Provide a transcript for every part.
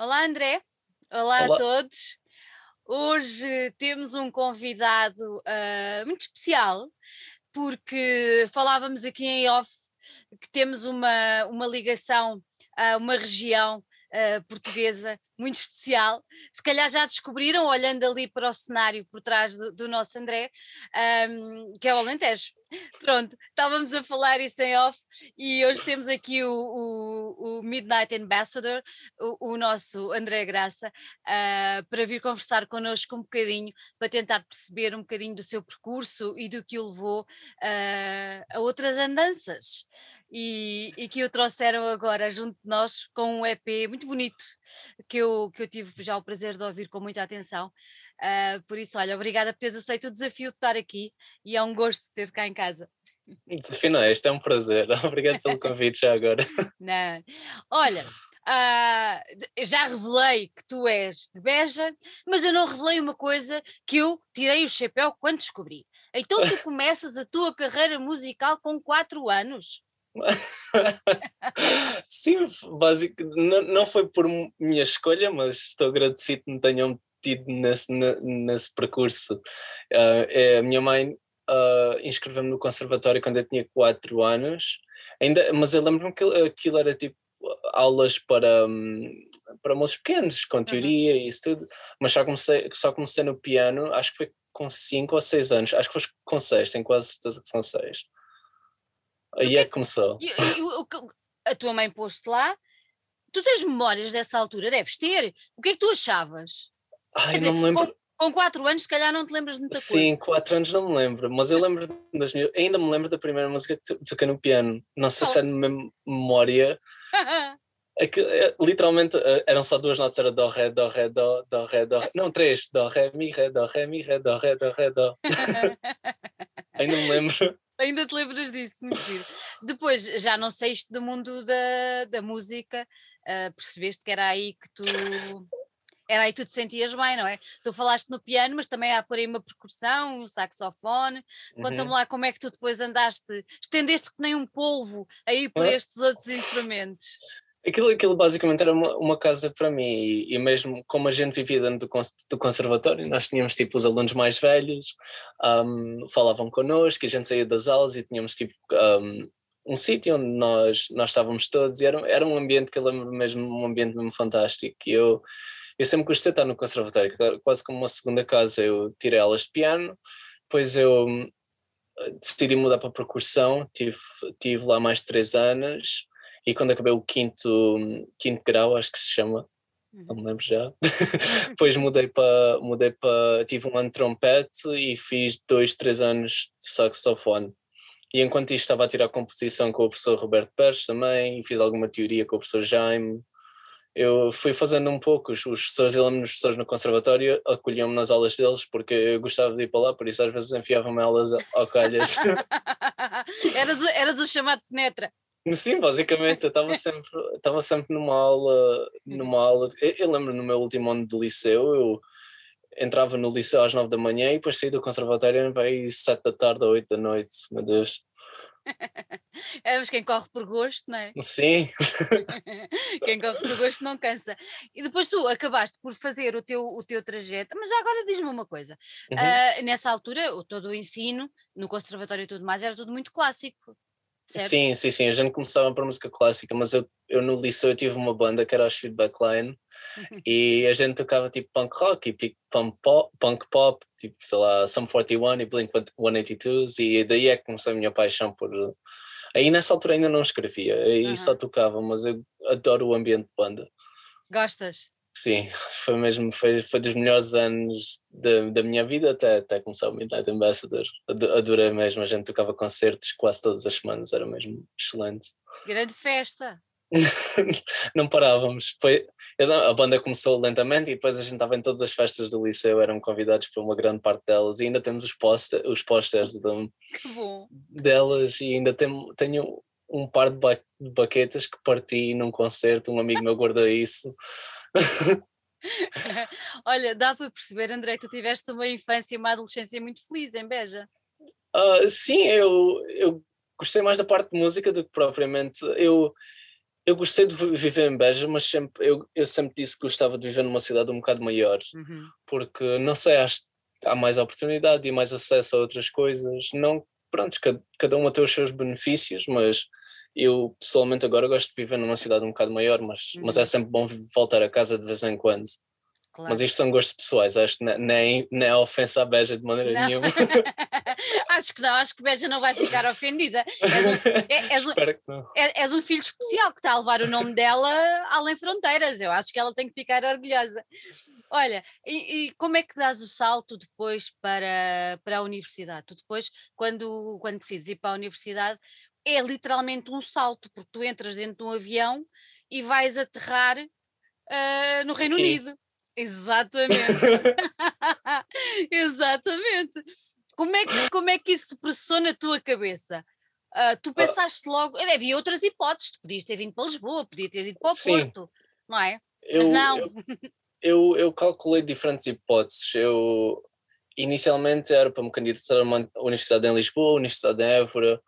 Olá, André. Olá, Olá. a todos. Hoje temos um convidado uh, muito especial, porque falávamos aqui em off que temos uma, uma ligação a uma região uh, portuguesa muito especial. Se calhar já descobriram, olhando ali para o cenário por trás do, do nosso André, um, que é o Alentejo. Pronto, estávamos a falar isso em off e hoje temos aqui o, o, o Midnight Ambassador, o, o, nosso André Graça, uh, para vir conversar connosco um bocadinho, para tentar perceber um bocadinho do seu percurso e do que o levou uh, a outras andanças e, e, que o trouxeram agora junto de nós com um EP muito bonito que eu, que eu tive já o prazer de ouvir com muita atenção. Uh, por isso, olha, obrigada por teres aceito o desafio de estar aqui e é um gosto ter cá em casa. Desafio não é, este é um prazer. Obrigado pelo convite já agora. Não. Olha, Uh, já revelei que tu és de Beja, mas eu não revelei uma coisa que eu tirei o chapéu quando descobri. Então tu começas a tua carreira musical com 4 anos. Sim, básico, não, não foi por minha escolha, mas estou agradecido que me tenham tido nesse, nesse percurso. Uh, é, a minha mãe uh, inscreveu-me no conservatório quando eu tinha 4 anos, ainda, mas eu lembro-me que aquilo era tipo aulas para, para moços pequenos, com teoria uhum. e isso tudo, mas só comecei, só comecei no piano, acho que foi com 5 ou 6 anos, acho que foi com 6, tenho quase certeza que são 6. Aí é que começou. E, a tua mãe pôs-te lá. Tu tens memórias dessa altura? Deves ter. O que é que tu achavas? Ai, dizer, não me lembro. Com, com quatro anos, se calhar não te lembras de muita coisa. Sim, quatro anos não me lembro, mas eu lembro das minhas, ainda me lembro da primeira música que toquei no piano. Não sei oh. se é na memória. É que é, literalmente eh, eram só duas notas, era dó, ré, dó, ré, dó, dó, ré, dó, ré. não, três, dó, ré, mi, ré, dó, ré, mi, ré, dó, ré, dó, ré, dó. Ainda me lembro. Ainda te lembras disso, muito giro. Depois, já não saíste do mundo da, da música, uh, percebeste que era aí que tu era aí que tu te sentias bem, não é? Tu falaste no piano, mas também há por aí uma percussão, um saxofone. Conta-me uhum. lá como é que tu depois andaste, estendeste que nem um polvo aí por estes outros instrumentos. Aquilo, aquilo basicamente era uma, uma casa para mim e, e, mesmo como a gente vivia dentro do, do conservatório, nós tínhamos tipo os alunos mais velhos, um, falavam connosco, a gente saía das aulas e tínhamos tipo um, um sítio onde nós, nós estávamos todos e era, era um ambiente que eu lembro mesmo, um ambiente mesmo fantástico. E eu, eu sempre gostei de estar no conservatório, quase como uma segunda casa, eu tirei aulas de piano, depois eu hum, decidi mudar para a percussão, tive, tive lá mais três anos, e quando acabei o quinto, quinto grau, acho que se chama, não me uhum. lembro já, depois mudei para, mudei para, tive um ano de trompete e fiz dois, três anos de saxofone. E enquanto isto estava a tirar composição com o professor Roberto Pérez também, e fiz alguma teoria com o professor Jaime, eu fui fazendo um pouco, os, os professores, eu lembro os professores no conservatório acolhiam-me nas aulas deles porque eu gostava de ir para lá, por isso às vezes enfiavam-me aulas ao calhas. eras, eras o chamado penetra. Sim, basicamente, eu estava sempre, estava sempre numa aula, numa aula. Eu, eu, lembro no meu último ano de liceu, eu entrava no liceu às nove da manhã e depois saí do conservatório vai sete da tarde ou oito da noite, meu Deus. É, mas quem corre por gosto, não é? Sim. quem corre por gosto não cansa. E depois tu acabaste por fazer o teu, o teu trajeto, mas agora diz-me uma coisa: uhum. uh, nessa altura, todo o ensino, no conservatório e tudo mais, era tudo muito clássico. Certo? Sim, sim, sim. A gente começava por música clássica, mas eu, eu no liceu eu tive uma banda que era os Feedback Line e a gente tocava tipo punk rock e punk pop, punk pop tipo, sei lá, Sum 41 e Blink 182 e daí é que começou a minha paixão por. Aí nessa altura ainda não escrevia, aí uhum. só tocava, mas eu adoro o ambiente de banda. Gostas? Sim, foi mesmo, foi, foi dos melhores anos da, da minha vida até, até começar o Midnight Ambassador. Adorei mesmo, a gente tocava concertos quase todas as semanas, era mesmo excelente. Grande festa! não parávamos. Foi, a banda começou lentamente e depois a gente estava em todas as festas do liceu, eram convidados para uma grande parte delas e ainda temos os, poster, os posters de, delas e ainda tenho, tenho um par de, ba de baquetas que parti num concerto, um amigo meu guardou isso. Olha, dá para perceber, André, que tu tiveste uma infância e uma adolescência muito feliz em Beja. Uh, sim, eu, eu gostei mais da parte de música do que propriamente. Eu, Eu gostei de viver em Beja, mas sempre, eu, eu sempre disse que gostava de viver numa cidade um bocado maior, Uhum. porque não sei, acho há mais oportunidade e mais acesso a outras coisas. Não, pronto, cada, cada uma tem os seus benefícios, mas eu pessoalmente agora gosto de viver numa cidade um bocado maior, mas, mas é Uhum. sempre bom voltar a casa de vez em quando. Claro. Mas isto são gostos pessoais, acho que ne- nem, nem é ofensa à Beja de maneira Não. nenhuma. acho que não, acho que Beja não vai ficar ofendida. És um, é- és um- é- és um filho especial que está a levar o nome dela além fronteiras. Eu acho que ela tem que ficar orgulhosa. Olha, e, e como é que dás o salto depois para, para a universidade? Tu depois, quando, quando decides ir para a universidade, é literalmente um salto, porque tu entras dentro de um avião e vais aterrar ah, no Reino. Unido. Exatamente. Exatamente. Como é, que, como é que isso processou na tua cabeça? Ah, tu pensaste logo, eh, havia outras hipóteses, tu podias ter vindo para Lisboa, podias ter vindo para o Sim. Porto, não é? Eu, Mas não. eu, eu, eu calculei diferentes hipóteses. Eu inicialmente era para me candidatar a uma universidade em Lisboa, Universidade em Évora,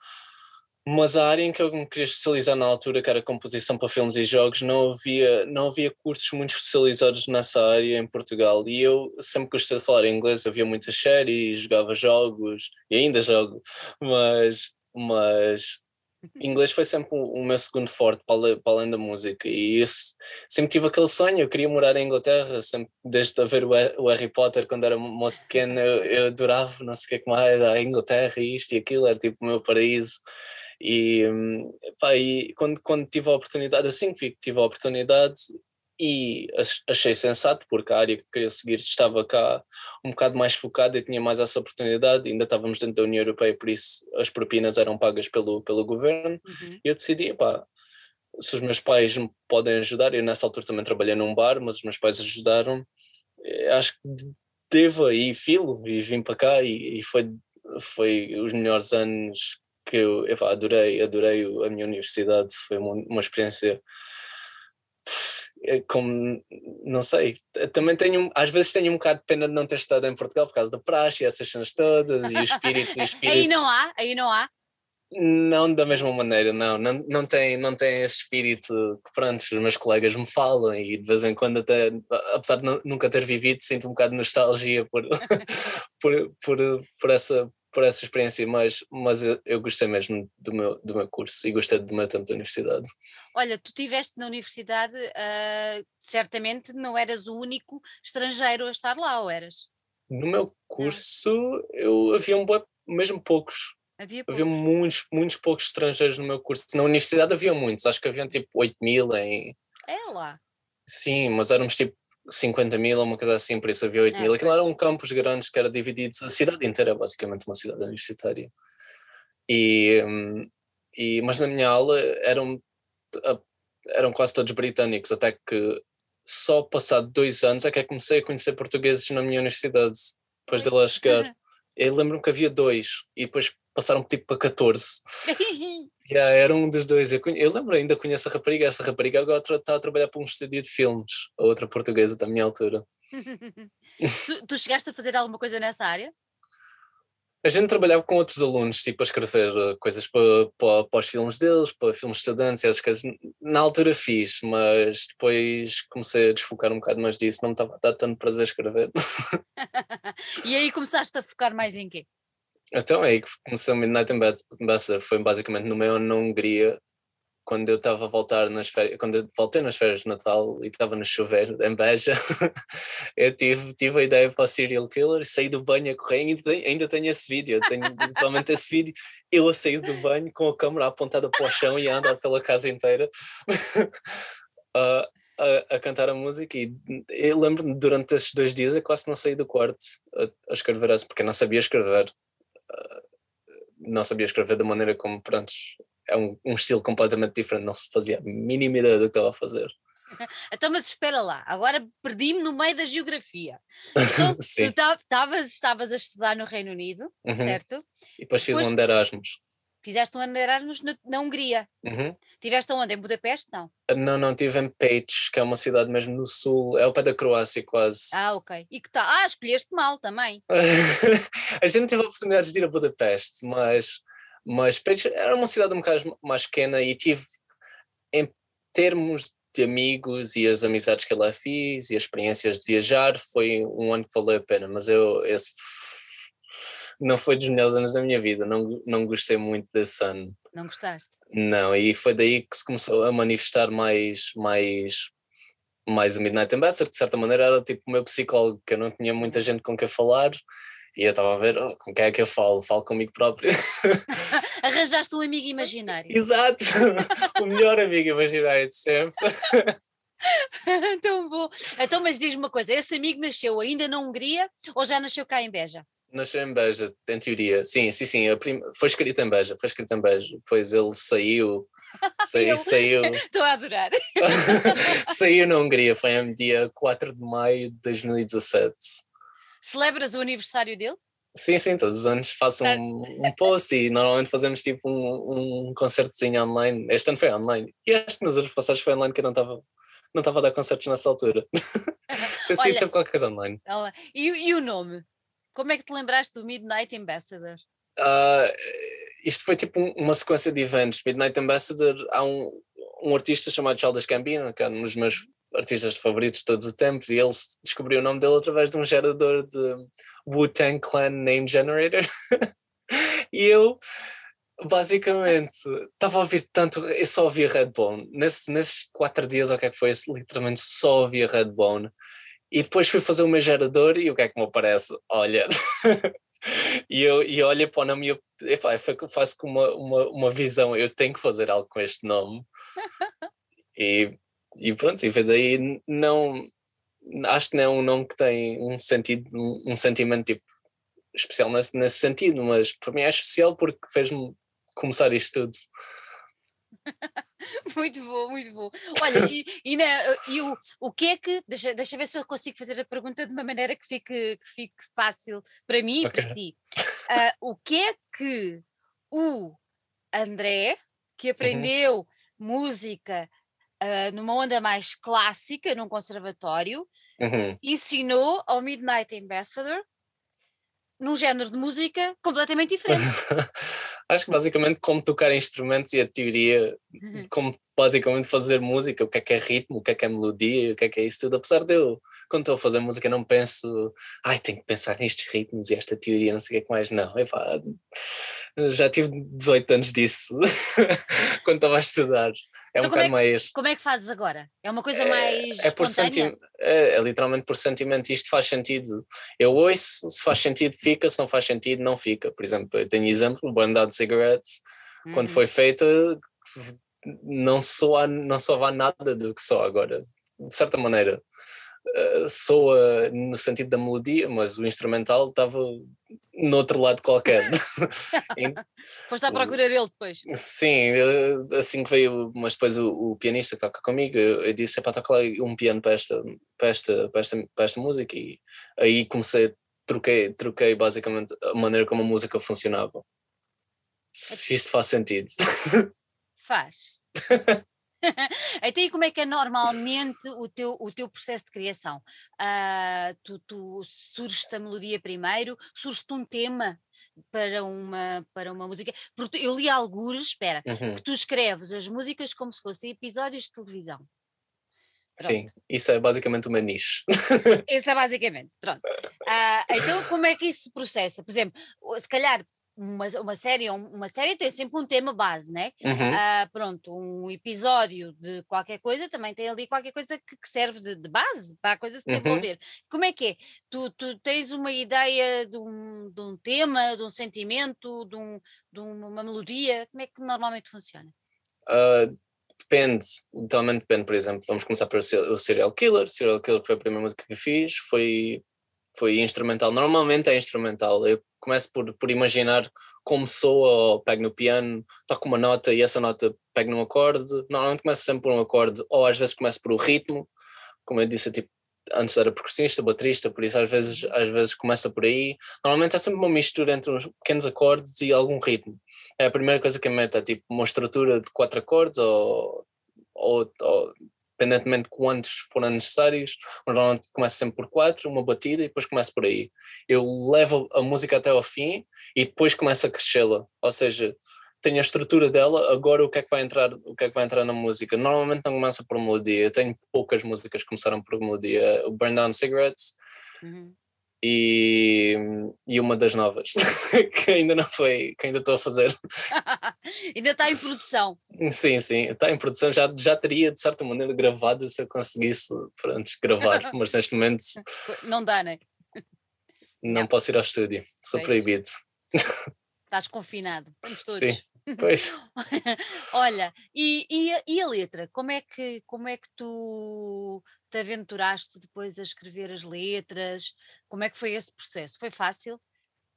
mas a área em que eu me queria especializar na altura, que era composição para filmes e jogos, não havia, não havia cursos muito especializados nessa área em Portugal. E eu sempre gostei de falar inglês, eu via muitas séries, jogava jogos, e ainda jogo, mas, mas inglês foi sempre o, meu segundo forte para além, para além da música. E isso, sempre tive aquele sonho, eu queria morar em Inglaterra, sempre, desde a ver o, Har- o Harry Potter quando era moço pequeno, eu, eu adorava, não sei o que é que mais, a Inglaterra isto e aquilo, era tipo o meu paraíso. E, pá, e quando, quando tive a oportunidade, assim que tive a oportunidade, e ach- achei sensato, porque a área que queria seguir estava cá um bocado mais focada e tinha mais essa oportunidade, ainda estávamos dentro da União Europeia, por isso as propinas eram pagas pelo, pelo governo, Uhum. e eu decidi, pá, se os meus pais me podem ajudar, eu nessa altura também trabalhei num bar, mas os meus pais ajudaram, eh, acho que de- devo e filo, e vim para cá, e, e foi, foi os melhores anos que eu, epá, adorei, adorei a minha universidade, foi uma, uma experiência é como, não sei, t- também tenho, às vezes tenho um bocado de pena de não ter estado em Portugal por causa da praxe e essas cenas todas, e o espírito, o Aí espírito não há, aí não há. não da mesma maneira, não, não, não, tem, não tem esse espírito que pronto, os meus colegas me falam e de vez em quando até, apesar de nu- nunca ter vivido, sinto um bocado de nostalgia por, por, por, por, essa, por essa experiência, mas, mas eu, eu gostei mesmo do meu, do meu curso e gostei do meu tempo de universidade. Olha, tu estiveste na universidade, ah, certamente não eras o único estrangeiro a estar lá, ou eras? No meu curso, eu havia um mesmo poucos, Havia havia poucos. muitos, muitos poucos estrangeiros no meu curso. Na universidade havia muitos, acho que haviam tipo 8 mil em, É lá. Sim, mas éramos tipo 50 mil ou uma coisa assim, por isso havia 8 É, mil. Aquilo pois. era um campus grande que era dividido, a cidade inteira é basicamente uma cidade universitária. E, hum, e, mas na minha aula eram, eram quase todos britânicos, até que só passado dois anos é que eu comecei a conhecer portugueses na minha universidade, depois de lá chegar. Eu lembro-me que havia dois e depois passaram tipo para 14. Yeah, era um dos dois. Eu, eu lembro ainda, conheço a rapariga. Essa rapariga agora está a trabalhar para um estúdio de filmes, a outra portuguesa da minha altura. tu, tu chegaste a fazer alguma coisa nessa área? A gente trabalhava com outros alunos, tipo a escrever eh, coisas para, para, para os filmes deles, para filmes estudantes, essas coisas. Na altura fiz, mas depois comecei a desfocar um bocado mais disso, não me estava a dar tanto prazer escrever. e aí começaste a focar mais em quê? Então é aí que comecei o Midnight Ambas- Ambassador, foi basicamente no meu na Hungria, quando eu estava a voltar nas férias, quando eu voltei nas férias de Natal e estava no chuveiro em Beja, eu tive, tive a ideia para o serial killer, saí do banho a correr, ainda ainda tenho esse vídeo, tenho literalmente esse vídeo, eu a sair do banho com a câmera apontada para o chão e a andar pela casa inteira a, a, a cantar a música e eu lembro-me durante esses dois dias eu quase não saí do quarto a, a escrever essa, porque eu não sabia escrever não sabia escrever da maneira como, pronto, é um, um estilo completamente diferente, não se fazia a mínima ideia do que estava a fazer. Então, mas espera lá, agora perdi-me no meio da geografia. Então, tu Sim. estavas a estudar no Reino Unido, Uhum. certo? E depois fiz Depois- um ano de Erasmus. Fizeste um ano de Erasmus na, na Hungria. Uhum. Tiveste onde? Em Budapeste? Não. Não, não, estive em Pécs, que é uma cidade mesmo no sul, é ao pé da Croácia quase. Ah, ok. E que tal? Ah, escolheste mal também. a gente teve a oportunidade de ir a Budapeste, mas, mas Pécs era uma cidade um bocado mais pequena e tive em termos de amigos e as amizades que lá fiz e as experiências de viajar, foi um ano que valeu a pena, mas eu, esse não foi dos melhores anos da minha vida, não, não gostei muito desse ano. Não gostaste? Não, e foi daí que se começou a manifestar mais, mais, mais o Midnight Ambassador, que de certa maneira era tipo o meu psicólogo, que eu não tinha muita gente com quem falar, e eu estava a ver oh, com quem é que eu falo, falo comigo próprio. Arranjaste um amigo imaginário. Exato, o melhor amigo imaginário de sempre. Tão bom. Então, mas diz-me uma coisa: esse amigo nasceu ainda na Hungria ou já nasceu cá em Beja? Nasceu em Beja, em teoria. Sim, sim, sim. Foi escrito em Beja, foi escrito em Beja. Depois ele saiu. Saiu. saiu... Estou a adorar. saiu na Hungria, foi no dia 4 de maio de 2017. Celebras o aniversário dele? Sim, sim, todos os anos faço um, um post e normalmente fazemos tipo um, um concertozinho online. Este ano foi online. E acho que nos anos passados foi online que eu não estava não estava a dar concertos nessa altura. Tem sido sempre qualquer coisa online. E, e o nome? Como é que te lembraste do Midnight Ambassador? Uh, isto foi tipo uma sequência de eventos. Midnight Ambassador, há um, um artista chamado Charles Gambino, que é um dos meus artistas favoritos de todos os tempos, e ele descobriu o nome dele através de um gerador de Wu-Tang Clan Name Generator. e eu, basicamente, estava a ouvir tanto, eu só ouvia Redbone. Nesse, nesses quatro dias, ou o que é que foi, literalmente só ouvia Redbone. E depois fui fazer o meu gerador e o que é que me aparece? Olha. e eu e olha para o nome e eu, eu faço com uma, uma, uma visão, eu tenho que fazer algo com este nome. e, e pronto, e daí não acho que não é um nome que tem um sentido, um sentimento tipo especial nesse, nesse sentido, mas para mim é especial porque fez-me começar isto tudo. muito bom, muito bom. Olha, e, e, né, e o, o que é que. Deixa, deixa ver se eu consigo fazer a pergunta de uma maneira que fique, que fique fácil para mim e okay. para ti. Uh, o que é que o André, que uhum. aprendeu uhum. música uh, numa onda mais clássica, num conservatório, uhum. ensinou ao Midnight Ambassador num género de música completamente diferente. Acho que basicamente como tocar instrumentos e a teoria, como basicamente fazer música, o que é que é ritmo, o que é que é melodia, o que é que é isso tudo, apesar de eu, quando estou a fazer música, não penso, ai, tenho que pensar nestes ritmos e esta teoria, não sei o que mais, não, epá, já tive 18 anos disso, quando estava a estudar. É então, um bocado é, mais. Como é que fazes agora? É uma coisa é, mais. É, por sentimento, é, é, literalmente por sentimento, isto faz sentido. Eu ouço, se faz sentido, fica, se não faz sentido, não fica. Por exemplo, eu tenho exemplo, o Bandado Cigarettes, hum. quando foi feita, não soa, não soava nada do que soa agora, de certa maneira. Uh, soa no sentido da melodia, mas o instrumental estava no outro lado qualquer. Foste à procura dele depois? Sim, assim que veio, mas depois o, o pianista que toca comigo, eu, eu disse: é para tocar um piano para esta, para, esta, para, esta, para esta música, e aí comecei, troquei, troquei basicamente a maneira como a música funcionava. Se isto faz sentido. Faz. então, e como é que é normalmente o teu, o teu processo de criação? Uh, tu, tu surges-te a melodia primeiro, surge-te um tema para uma, para uma música? Porque eu li alguns, espera, uhum. que tu escreves as músicas como se fossem episódios de televisão. Pronto. Sim, isso é basicamente uma niche. Isso é basicamente, pronto. Uh, então, como é que isso se processa? Por exemplo, se calhar uma, uma série uma série tem sempre um tema base, né? Uhum. Uh, pronto, um episódio de qualquer coisa também tem ali qualquer coisa que, que serve de, de, base para a coisa se uhum. desenvolver. Uhum. Como é que é? Tu, tu tens uma ideia de um, de um tema, de um sentimento, de, um, de uma melodia? Como é que normalmente funciona? Uh, depende, totalmente depende, por exemplo, vamos começar pelo Serial Killer. Serial Killer foi a primeira música que fiz, foi foi instrumental. Normalmente é instrumental. Eu começo por, por imaginar como soa, ou pego no piano, toco uma nota e essa nota pego num acorde. Normalmente começo sempre por um acorde, ou às vezes começo por o ritmo, como eu disse, tipo, antes era percussionista, baterista, por isso às vezes, às vezes começa por aí. Normalmente é sempre uma mistura entre uns pequenos acordes e algum ritmo. É a primeira coisa que eu meto, é tipo uma estrutura de quatro acordes ou, ou, ou independentemente de quantos forem necessários, normalmente começa sempre por quatro, uma batida e depois começa por aí. Eu levo a música até ao fim e depois começo a crescê-la, ou seja, tenho a estrutura dela, agora o que é que vai entrar, o que é que vai entrar na música? Normalmente não começa por melodia, eu tenho poucas músicas que começaram por melodia, o Burn Down Cigarettes uhum. E, e uma das novas, que ainda não foi, que ainda estou a fazer. ainda está em produção. Sim, sim, está em produção, já, já teria de certa maneira gravado se eu conseguisse pronto, gravar, mas neste momento... Não dá, né? Não, não posso ir ao estúdio, sou pois. proibido. Estás confinado, estamos todos. Sim. Pois. Olha, e, e, a, e, a, letra? Como é, que, como é que tu te aventuraste depois a escrever as letras? Como é que foi esse processo? Foi fácil?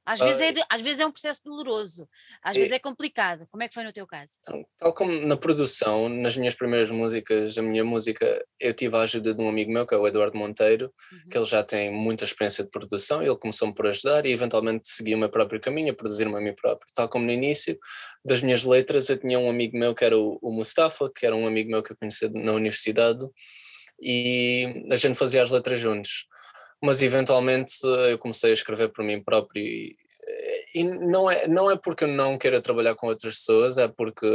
Às, vezes é, às vezes é um processo doloroso, às vezes é complicado. Como é que foi no teu caso? Então, tal como na produção, nas minhas primeiras músicas, a minha música, eu tive a ajuda de um amigo meu, que é o Eduardo Monteiro, uhum. que ele já tem muita experiência de produção, e ele começou-me por ajudar e eventualmente segui o meu próprio caminho, a produzir-me a mim próprio. Tal como no início das minhas letras, eu tinha um amigo meu que era o, o Mustafa, que era um amigo meu que eu conheci na universidade, e a gente fazia as letras juntos mas eventualmente eu comecei a escrever por mim próprio e, e não, é, não é porque eu não queira trabalhar com outras pessoas, é porque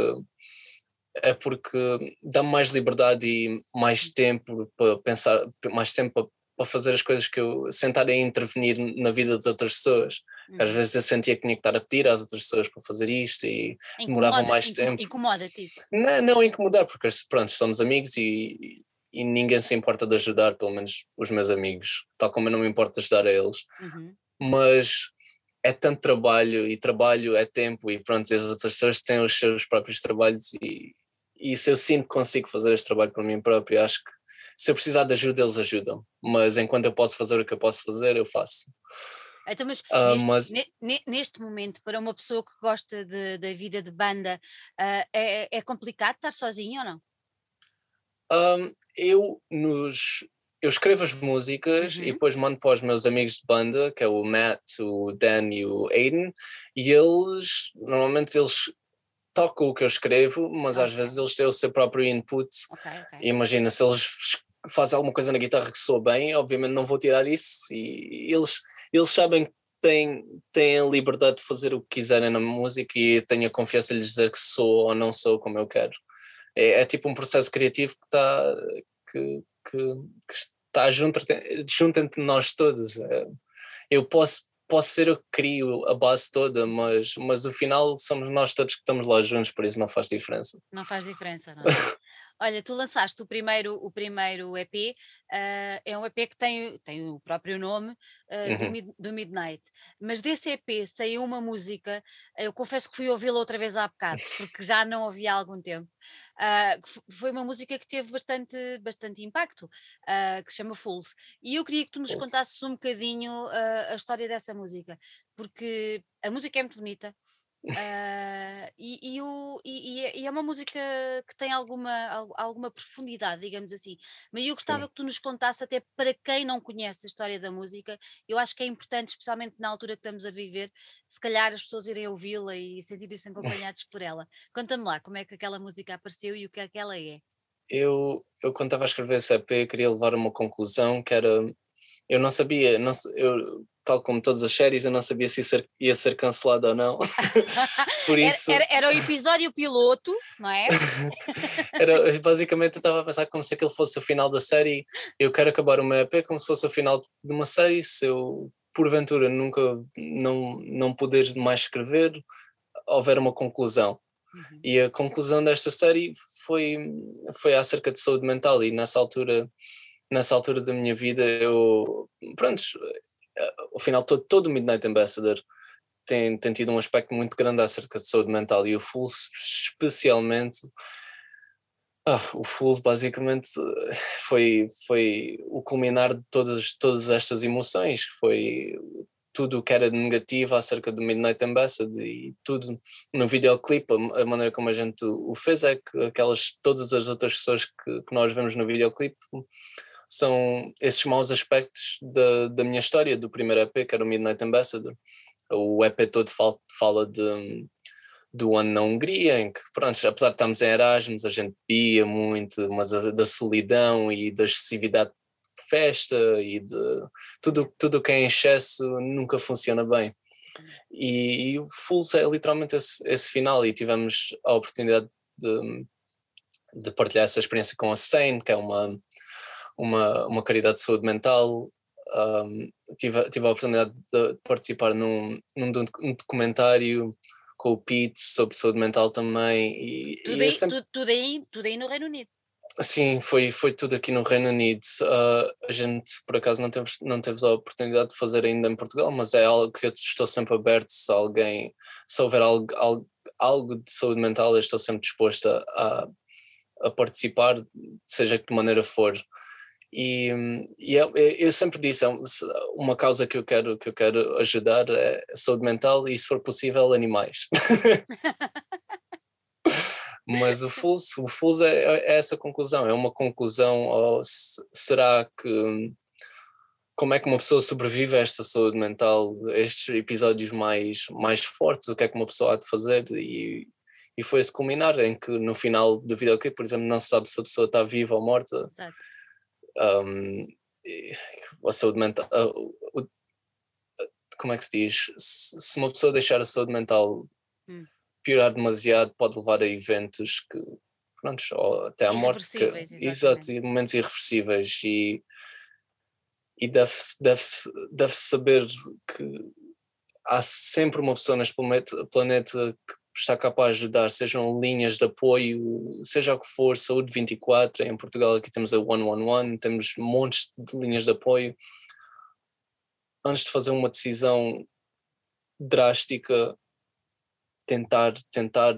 é porque dá mais liberdade e mais tempo para pensar, mais tempo para, fazer as coisas que eu sentar a intervenir na vida de outras pessoas. Às uhum. vezes eu sentia que tinha que estar a pedir às outras pessoas para fazer isto e demorava mais tempo. Incomoda-te isso? Não, não incomodar, porque pronto, somos amigos e, e ninguém se importa de ajudar, pelo menos os meus amigos, tal como eu não me importo de ajudar a eles. Uhum. Mas é tanto trabalho e trabalho é tempo e pronto, as outras pessoas têm os seus próprios trabalhos e, e se eu sinto que consigo fazer este trabalho por mim próprio, acho que se eu precisar de ajuda, eles ajudam. Mas enquanto eu posso fazer o que eu posso fazer, eu faço. Então, mas, uh, neste, mas... neste, momento, para uma pessoa que gosta da vida de banda, uh, é, é complicado estar sozinho ou não? Um, eu nos eu escrevo as músicas uhum. e depois mando para os meus amigos de banda, que é o Matt, o Dan e o Aiden, e eles normalmente eles tocam o que eu escrevo, mas okay. às vezes eles têm o seu próprio input. Okay, okay. Imagina, se eles fazem alguma coisa na guitarra que soa bem, obviamente não vou tirar isso, e eles, eles sabem que têm, têm a liberdade de fazer o que quiserem na música e tenho a confiança de lhes dizer que sou ou não sou como eu quero é, é tipo um processo criativo que está que, que, que, está junto, junto entre nós todos. É, eu posso posso ser eu que crio a base toda, mas, mas o final somos nós todos que estamos lá juntos, por isso não faz diferença. Não faz diferença, não. Olha, tu lançaste o primeiro, o primeiro EP, uh, ah, é um EP que tem, tem o próprio nome uh, uhum. do, Mid, do, Midnight, mas desse EP saiu uma música, eu confesso que fui ouvi-la outra vez há bocado, porque já não ouvi há algum tempo. Uh, foi uma música que teve bastante, bastante impacto, que se chama Fools. E eu queria que tu nos contasses um bocadinho a história dessa música, porque a música é muito bonita, Uh, e, e, o, e, é, e, é uma música que tem alguma, alguma profundidade, digamos assim. Mas eu gostava Sim. que tu nos contasse, até para quem não conhece a história da música, eu acho que é importante, especialmente na altura que estamos a viver, se calhar as pessoas irem ouvi-la e sentirem-se acompanhados por ela. Conta-me lá como é que aquela música apareceu e o que é que ela é. Eu, eu quando estava a escrever esse EP, queria levar a uma conclusão que era eu não sabia, não, eu, tal como todas as séries, eu não sabia se ser, ia ser cancelado ou não. Por isso... Era, era, era, o episódio piloto, não é? era, basicamente eu estava a pensar como se aquele fosse o final da série. Eu quero acabar uma EP como se fosse o final de uma série. Se eu, porventura, nunca não, não puder mais escrever, houver uma conclusão. Uhum. E a conclusão desta série foi, foi acerca de saúde mental, e nessa altura nessa altura da minha vida eu, pronto, o final todo, todo o Midnight Ambassador tem, tem tido um aspecto muito grande acerca de saúde mental e o Fools especialmente ah, o Fools basicamente foi, foi o culminar de todas, todas estas emoções, foi tudo o que era negativo acerca do Midnight Ambassador e tudo no videoclipe, a, maneira como a gente o fez é que aquelas, todas as outras pessoas que, que nós vemos no videoclipe são esses maus aspectos da, da minha história, do primeiro EP, que era o Midnight Ambassador. O EP todo fala, de, do ano na Hungria, em que, pronto, apesar de estarmos em Erasmus, a gente bebia muito, mas a, da solidão e da excessividade de festa e de tudo tudo que é em excesso nunca funciona bem. E, e o Fools é literalmente esse, esse, final e tivemos a oportunidade de, de partilhar essa experiência com a SANE, que é uma, uma, uma caridade de saúde mental. Um, tive, tive a oportunidade de participar num, num documentário com o Pete sobre saúde mental também. E, tudo, e aí, sempre... tudo, tudo, aí, tudo aí no Reino Unido. Sim, foi, foi tudo aqui no Reino Unido. Uh, a gente, por acaso, não teve, não teve a oportunidade de fazer ainda em Portugal, mas é algo que eu estou sempre aberto. Se alguém, se houver algo, algo, algo de saúde mental, eu estou sempre disposta a, a participar, seja de que maneira for. E, e eu, eu, sempre disse, é uma causa que eu quero, que eu quero ajudar é saúde mental e, se for possível, animais. Mas o Fools, o Fools é, é, essa conclusão, é uma conclusão, será que como é que uma pessoa sobrevive a esta saúde mental, estes episódios mais, mais fortes, o que é que uma pessoa há de fazer e, e foi esse culminar em que no final do videoclipe, por exemplo, não se sabe se a pessoa está viva ou morta. Um, a saúde mental, uh, como é que se diz? Se, uma pessoa deixar a saúde mental hum piorar demasiado pode levar a eventos que, pronto, ou até à morte. Que, exato, e momentos irreversíveis. E, e deve-se deve deve saber que há sempre uma pessoa neste planeta, planeta que está capaz de ajudar, sejam linhas de apoio, seja o que for, Saúde 24, em Portugal aqui temos a 111, temos montes de linhas de apoio. Antes de fazer uma decisão drástica, tentar tentar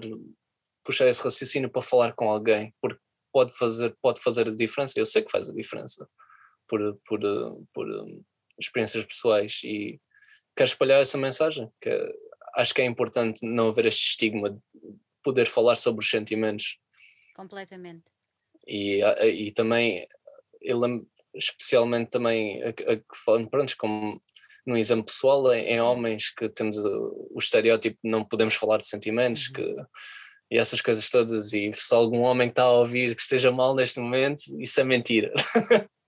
puxar esse raciocínio para falar com alguém, porque pode fazer pode fazer a diferença. Eu sei que faz a diferença por por por hum, experiências pessoais e quero espalhar essa mensagem que acho que é importante não haver este estigma de poder falar sobre os sentimentos. Completamente. E, e também especialmente também a, a, falando pronto como no exame pessoal em, em homens que temos o, o, estereótipo de não podemos falar de sentimentos uhum. que, e essas coisas todas e se algum homem está a ouvir que esteja mal neste momento isso é mentira.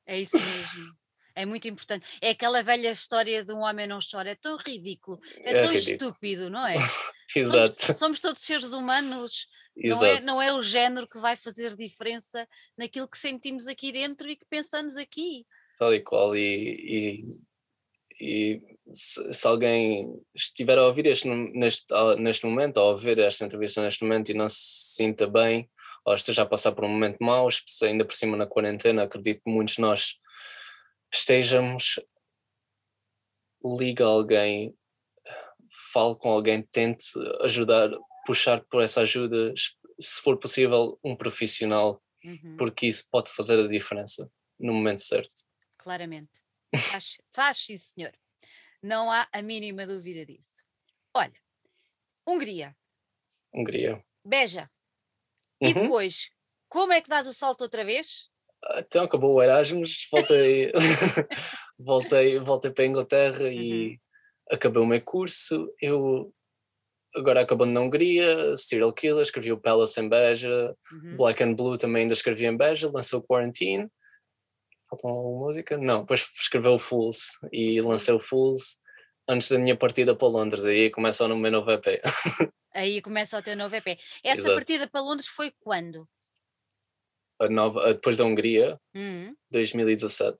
É isso mesmo é muito importante. É aquela velha história de um homem não chora, é tão ridículo, é, é tão ridículo. estúpido, não é? Exato. Somos, somos, todos seres humanos, não é, não é o género que vai fazer diferença naquilo que sentimos aqui dentro e que pensamos aqui. Tal e qual, e, e e se, se, alguém estiver a ouvir este, neste, neste momento, ou a ouvir esta entrevista neste momento e não se sinta bem, ou esteja a passar por um momento mau, ainda por cima na quarentena, acredito que muitos de nós estejamos, liga alguém, fale com alguém, tente ajudar, puxar por essa ajuda, se for possível, um profissional, uhum. porque isso pode fazer a diferença no momento certo. Claramente. Faz, faz sim, senhor. Não há a mínima dúvida disso. Olha, Hungria. Hungria. Beja. Uhum. E depois, como é que dás o salto outra vez? Então acabou o Erasmus, voltei, voltei, voltei para a Inglaterra uhum. e acabei o meu curso. Eu agora acabando na Hungria, Serial Killer, escrevi o Palace em Beja, uhum. Black and Blue também ainda escrevi em Beja, lançou Quarantine falta uma música? Não, depois escreveu o Fools e lancei o Fools antes da minha partida para Londres, aí começa o meu novo EP. Aí começa o teu novo EP. Essa Exato. partida para Londres foi quando? A nova, depois da Hungria, uhum. 2017.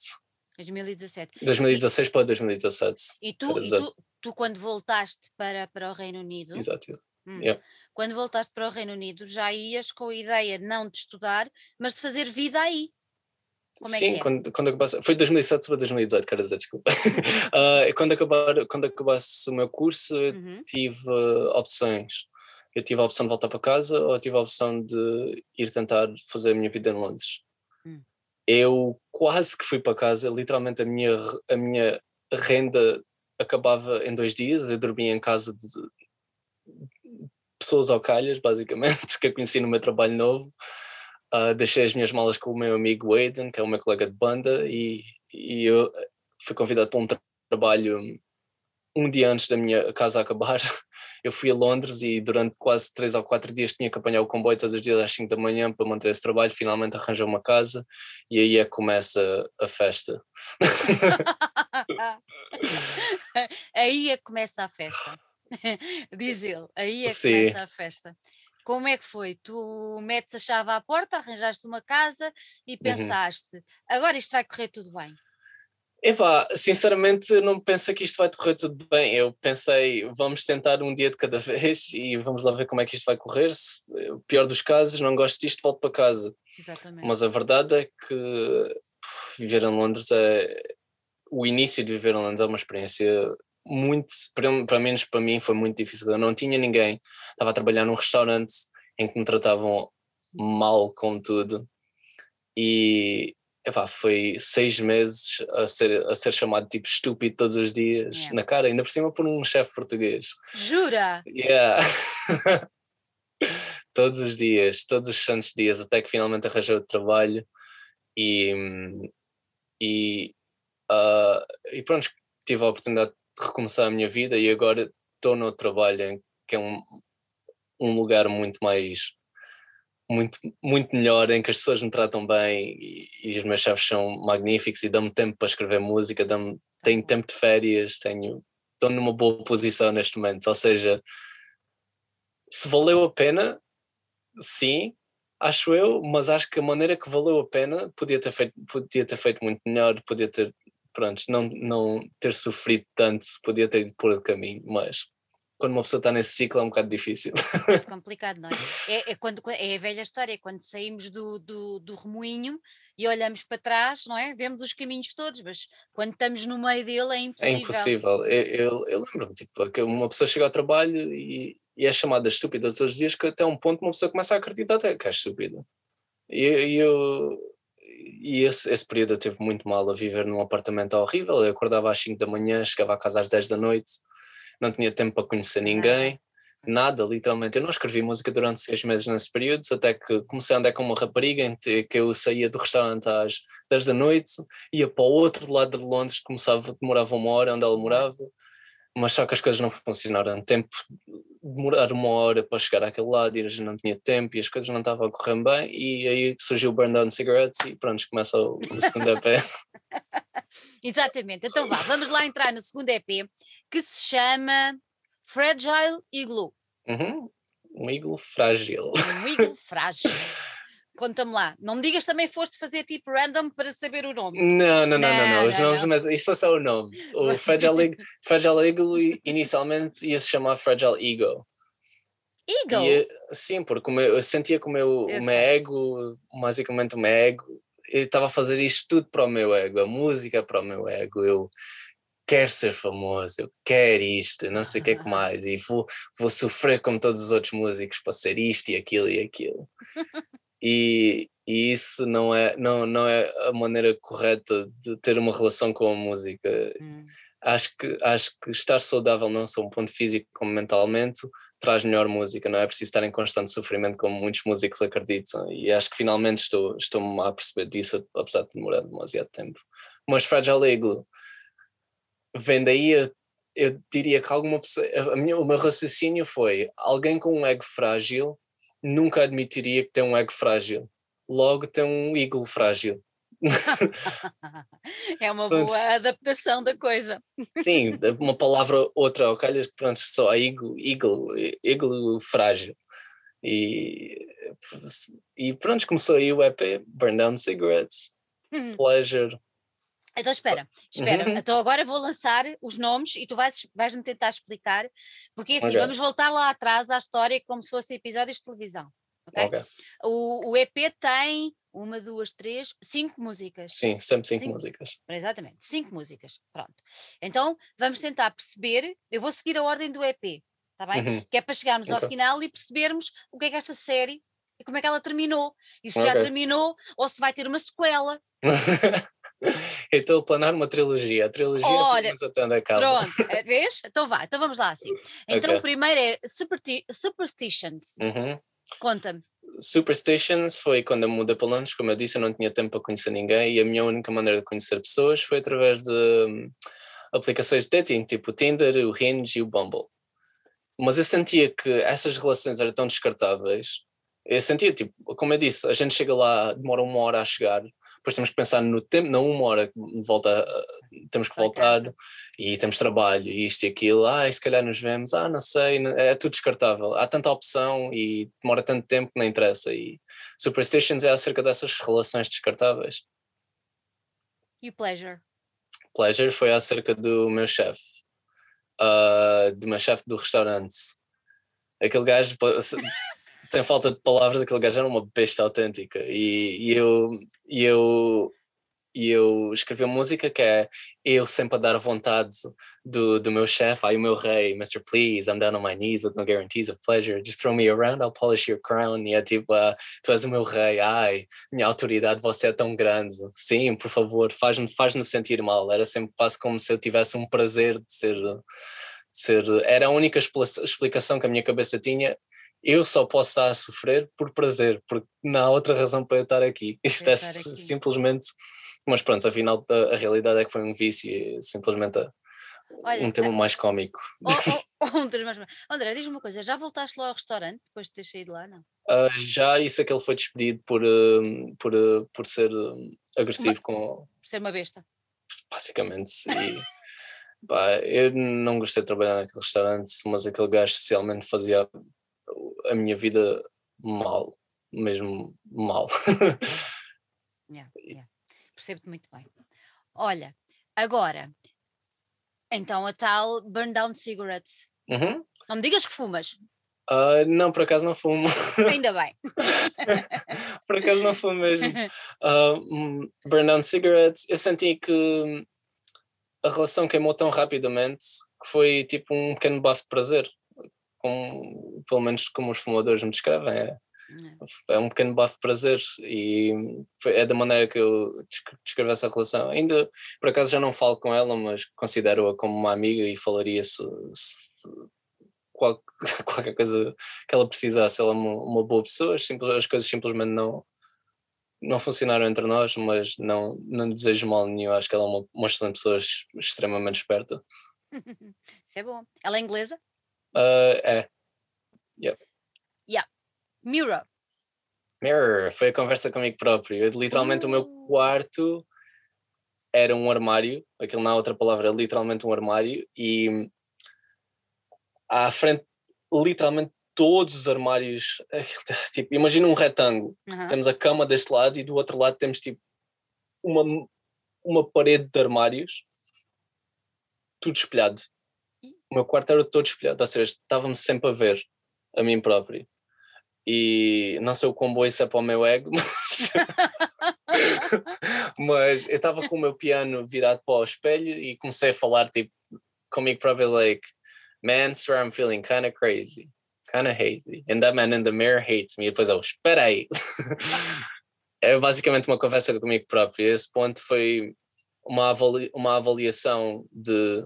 2017. 2016 e, para 2017. E, tu, e tu, tu, quando voltaste para, para o Reino Unido, Exato. Hum, yeah. quando voltaste para o Reino Unido já ias com a ideia não de estudar, mas de fazer vida aí. Como é Sim, é? quando, quando acabasse, foi 2007 para 2018, quero dizer, desculpa. uh, quando, acabar, quando acabasse o meu curso, uhum. tive uh, opções. Eu tive a opção de voltar para casa ou tive a opção de ir tentar fazer a minha vida em Londres. Uhum. Eu quase que fui para casa, literalmente a minha, a minha renda acabava em dois dias, eu dormia em casa de pessoas ao calhas, basicamente, que eu conheci no meu trabalho novo. Uh, deixei as minhas malas com o meu amigo Aiden, que é o meu colega de banda, e, e eu fui convidado para um tra trabalho um dia antes da minha casa acabar, eu fui a Londres e durante quase três ou quatro dias tinha que apanhar o comboio todos os dias às 5 da manhã para manter esse trabalho. Finalmente arranjei uma casa e aí é que começa a festa. aí é que começa a festa. Diz ele, aí é que Sim. começa a festa. Como é que foi? Tu metes a chave à porta, arranjaste uma casa e uhum. pensaste, uhum. agora isto vai correr tudo bem. Epá, sinceramente não penso que isto vai correr tudo bem. Eu pensei, vamos tentar um dia de cada vez e vamos lá ver como é que isto vai correr. Se, o pior dos casos, não gosto disto, volto para casa. Exatamente. Mas a verdade é que viver em Londres é. O início de viver em Londres é uma experiência muito, para menos para mim, foi muito difícil. Eu não tinha ninguém, estava a trabalhar num restaurante em que me tratavam mal com tudo. E epá, foi seis meses a ser, a ser chamado tipo estúpido todos os dias yeah. na cara, ainda por cima por um chefe português. Jura? Yeah. todos os dias, todos os santos dias, até que finalmente arranjei o trabalho e, e, uh, e pronto, tive a oportunidade de recomeçar a minha vida e agora estou no trabalho que é um, um lugar muito mais muito, muito melhor, em que as pessoas me tratam bem e, e os meus chefes são magníficos e dão-me tempo para escrever música, dão tenho tempo de férias, tenho, estou numa boa posição neste momento. Ou seja, se valeu a pena, sim, acho eu, mas acho que a maneira que valeu a pena podia ter feito, podia ter feito muito melhor, podia ter, pronto, não, não ter sofrido tanto, podia ter ido por o caminho, mas quando uma pessoa está nesse ciclo é um bocado difícil. É complicado, não é? É, é, quando, é a velha história, quando saímos do, do, do, remoinho e olhamos para trás, não é? Vemos os caminhos todos, mas quando estamos no meio dele é impossível. É impossível. Eu, eu, eu lembro-me, tipo, que uma pessoa chega ao trabalho e, e é chamada estúpida todos os dias, que até um ponto uma pessoa começa a acreditar até que é estúpida. E, e eu. E esse, esse período eu tive muito mal a viver num apartamento horrível. Eu acordava às 5 da manhã, chegava a casa às 10 da noite não tinha tempo para conhecer ninguém, nada, literalmente. Eu não escrevi música durante seis meses nesse período, até que comecei a andar com uma rapariga, que eu saía do restaurante às 10 da noite, ia para o outro lado de Londres, começava, demorava uma hora onde ela morava, mas só que as coisas não funcionaram. Tempo demorar uma hora para chegar àquele lado e a gente não tinha tempo e as coisas não estavam a correr bem e aí surgiu o Burn Down Cigarettes e pronto, começa o, o segundo EP. Exatamente, então vá, vamos lá entrar no segundo EP que se chama Fragile Igloo. Uhum. Um iglo frágil. Um iglo frágil. Conta-me lá. Não me digas também foste fazer tipo random para saber o nome. Não, não, não, não. não, não. Os nomes, mas isto é só o nome. O Fragile, Fragile Eagle inicialmente ia se chamar Fragile Ego. Ego? E, sim, porque eu, sentia que o meu, o meu ego, basicamente o meu ego, eu estava a fazer isto tudo para o meu ego, a música para o meu ego. Eu quero ser famoso, eu quero isto, não sei o que é que mais, e vou, vou sofrer como todos os outros músicos para ser isto e aquilo e aquilo. e, e isso não é, não, não é a maneira correta de ter uma relação com a música. Hum. Acho, que, acho que estar saudável não só um ponto físico como mentalmente traz melhor música, não é preciso estar em constante sofrimento como muitos músicos acreditam e acho que finalmente estou, estou a perceber disso apesar de demorar demasiado tempo. Mas Fragile Igloo vem daí a, eu diria que alguma pessoa, a minha, o meu raciocínio foi alguém com um ego frágil nunca admitiria que tem um ego frágil. Logo tem um iglo frágil. é uma pronto. boa adaptação da coisa. Sim, uma palavra outra, calhas, pronto, só iglo, iglo, iglo frágil. E, e pronto, começou aí o EP, Burn Down Cigarettes, uhum. Pleasure. Então espera, espera. Uhum. Então agora vou lançar os nomes e tu vais, vais-me tentar explicar, porque assim, okay. vamos voltar lá atrás à história como se fossem episódios de televisão. Okay? okay. O, o EP tem uma, duas, três, cinco músicas. Sim, sempre cinco, cinco, músicas. Exatamente, cinco músicas. Pronto. Então vamos tentar perceber. Eu vou seguir a ordem do EP, está bem? Uhum. Que é para chegarmos okay. ao final e percebermos o que é que esta série e como é que ela terminou. E se já terminou ou se vai ter uma sequela. então planar uma trilogia. A trilogia Olha, acaba. Pronto, é, vês? Então vai, então vamos lá assim. Então okay. o primeiro é Superti Superstitions. Uhum. Conta-me. Superstitions foi quando eu mudei para Londres, como eu disse, eu não tinha tempo para conhecer ninguém e a minha única maneira de conhecer pessoas foi através de hum, aplicações de dating, tipo o Tinder, o Hinge e o Bumble. Mas eu sentia que essas relações eram tão descartáveis. Eu sentia, tipo, como eu disse, a gente chega lá, demora uma hora a chegar, depois temos que pensar no tempo, na uma hora volta, temos que voltar e temos trabalho e isto e aquilo, ah, e se calhar nos vemos, ah, não sei, é tudo descartável. Há tanta opção e demora tanto tempo que não interessa. E Superstitions é acerca dessas relações descartáveis. E o Pleasure? Pleasure foi acerca do meu chefe, uh, do meu chefe do restaurante. Aquele gajo, sem falta de palavras, aquele gajo era uma besta autêntica. E, e eu, e eu e eu escrevi uma música que é eu sempre a dar a vontade do, do meu chefe, ai o meu rei, Mr. Please, I'm down on my knees with no guarantees of pleasure, just throw me around, I'll polish your crown, e é tipo, uh, tu és o meu rei, ai, minha autoridade, você é tão grande, sim, por favor, faz-me faz -me sentir mal, era sempre quase como se eu tivesse um prazer de ser, de ser, era a única explicação que a minha cabeça tinha, eu só posso estar a sofrer por prazer, porque não há outra razão para eu estar aqui. Isto é aqui. simplesmente mas pronto, afinal a, a realidade é que foi um vício e simplesmente Olha, um tema mais cómico. Oh, oh, um tema mais... André, diz-me uma coisa, já voltaste lá ao restaurante depois de ter saído lá, não? Uh, já, isso é que ele foi despedido por, uh, por, uh, por ser agressivo uma... com... Por ser uma besta. Basicamente, e, pá, eu não gostei de trabalhar naquele restaurante, mas aquele gajo especialmente fazia a minha vida mal, mesmo mal. yeah, yeah percebo-te muito bem. Olha, agora, então a tal burn down cigarettes. Uhum. Não me digas que fumas. Uh, não, por acaso não fumo. Ainda bem. por acaso não fumo mesmo. Uh, burn down cigarettes, eu senti que a relação queimou tão rapidamente que foi tipo um pequeno bafo de prazer. Com, pelo menos como os fumadores me descrevem. É é. é um pequeno bafo de prazer e é da maneira que eu descrevo essa relação. Ainda, por acaso, já não falo com ela, mas considero-a como uma amiga e falaria se, se qual, qualquer coisa que ela precisasse. Ela é uma, uma boa pessoa, as, as coisas simplesmente não, não funcionaram entre nós, mas não, não desejo mal nenhum. Acho que ela é uma, uma excelente pessoa, extremamente esperta. Isso é bom. Ela é inglesa? Uh, é. Yeah. Yeah. Mirror. Mirror, foi a conversa comigo próprio. Eu, literalmente uh. o meu quarto era um armário, aquilo não é outra palavra, literalmente um armário, e à frente, literalmente todos os armários, tipo, imagina um retângulo, uhum. temos a cama deste lado e do outro lado temos tipo uma, uma parede de armários, tudo espelhado. O meu quarto era todo espelhado, ou seja, estava-me sempre a ver a mim próprio e não sei o quão bom isso é para o meu ego, mas, mas eu estava com o meu piano virado para o espelho e comecei a falar tipo comigo próprio, like, man, sir, I'm feeling kind of crazy, kind of hazy, and that man in the mirror hates me. E depois eu, espera aí. é basicamente uma conversa comigo próprio. Esse ponto foi uma, uma avaliação de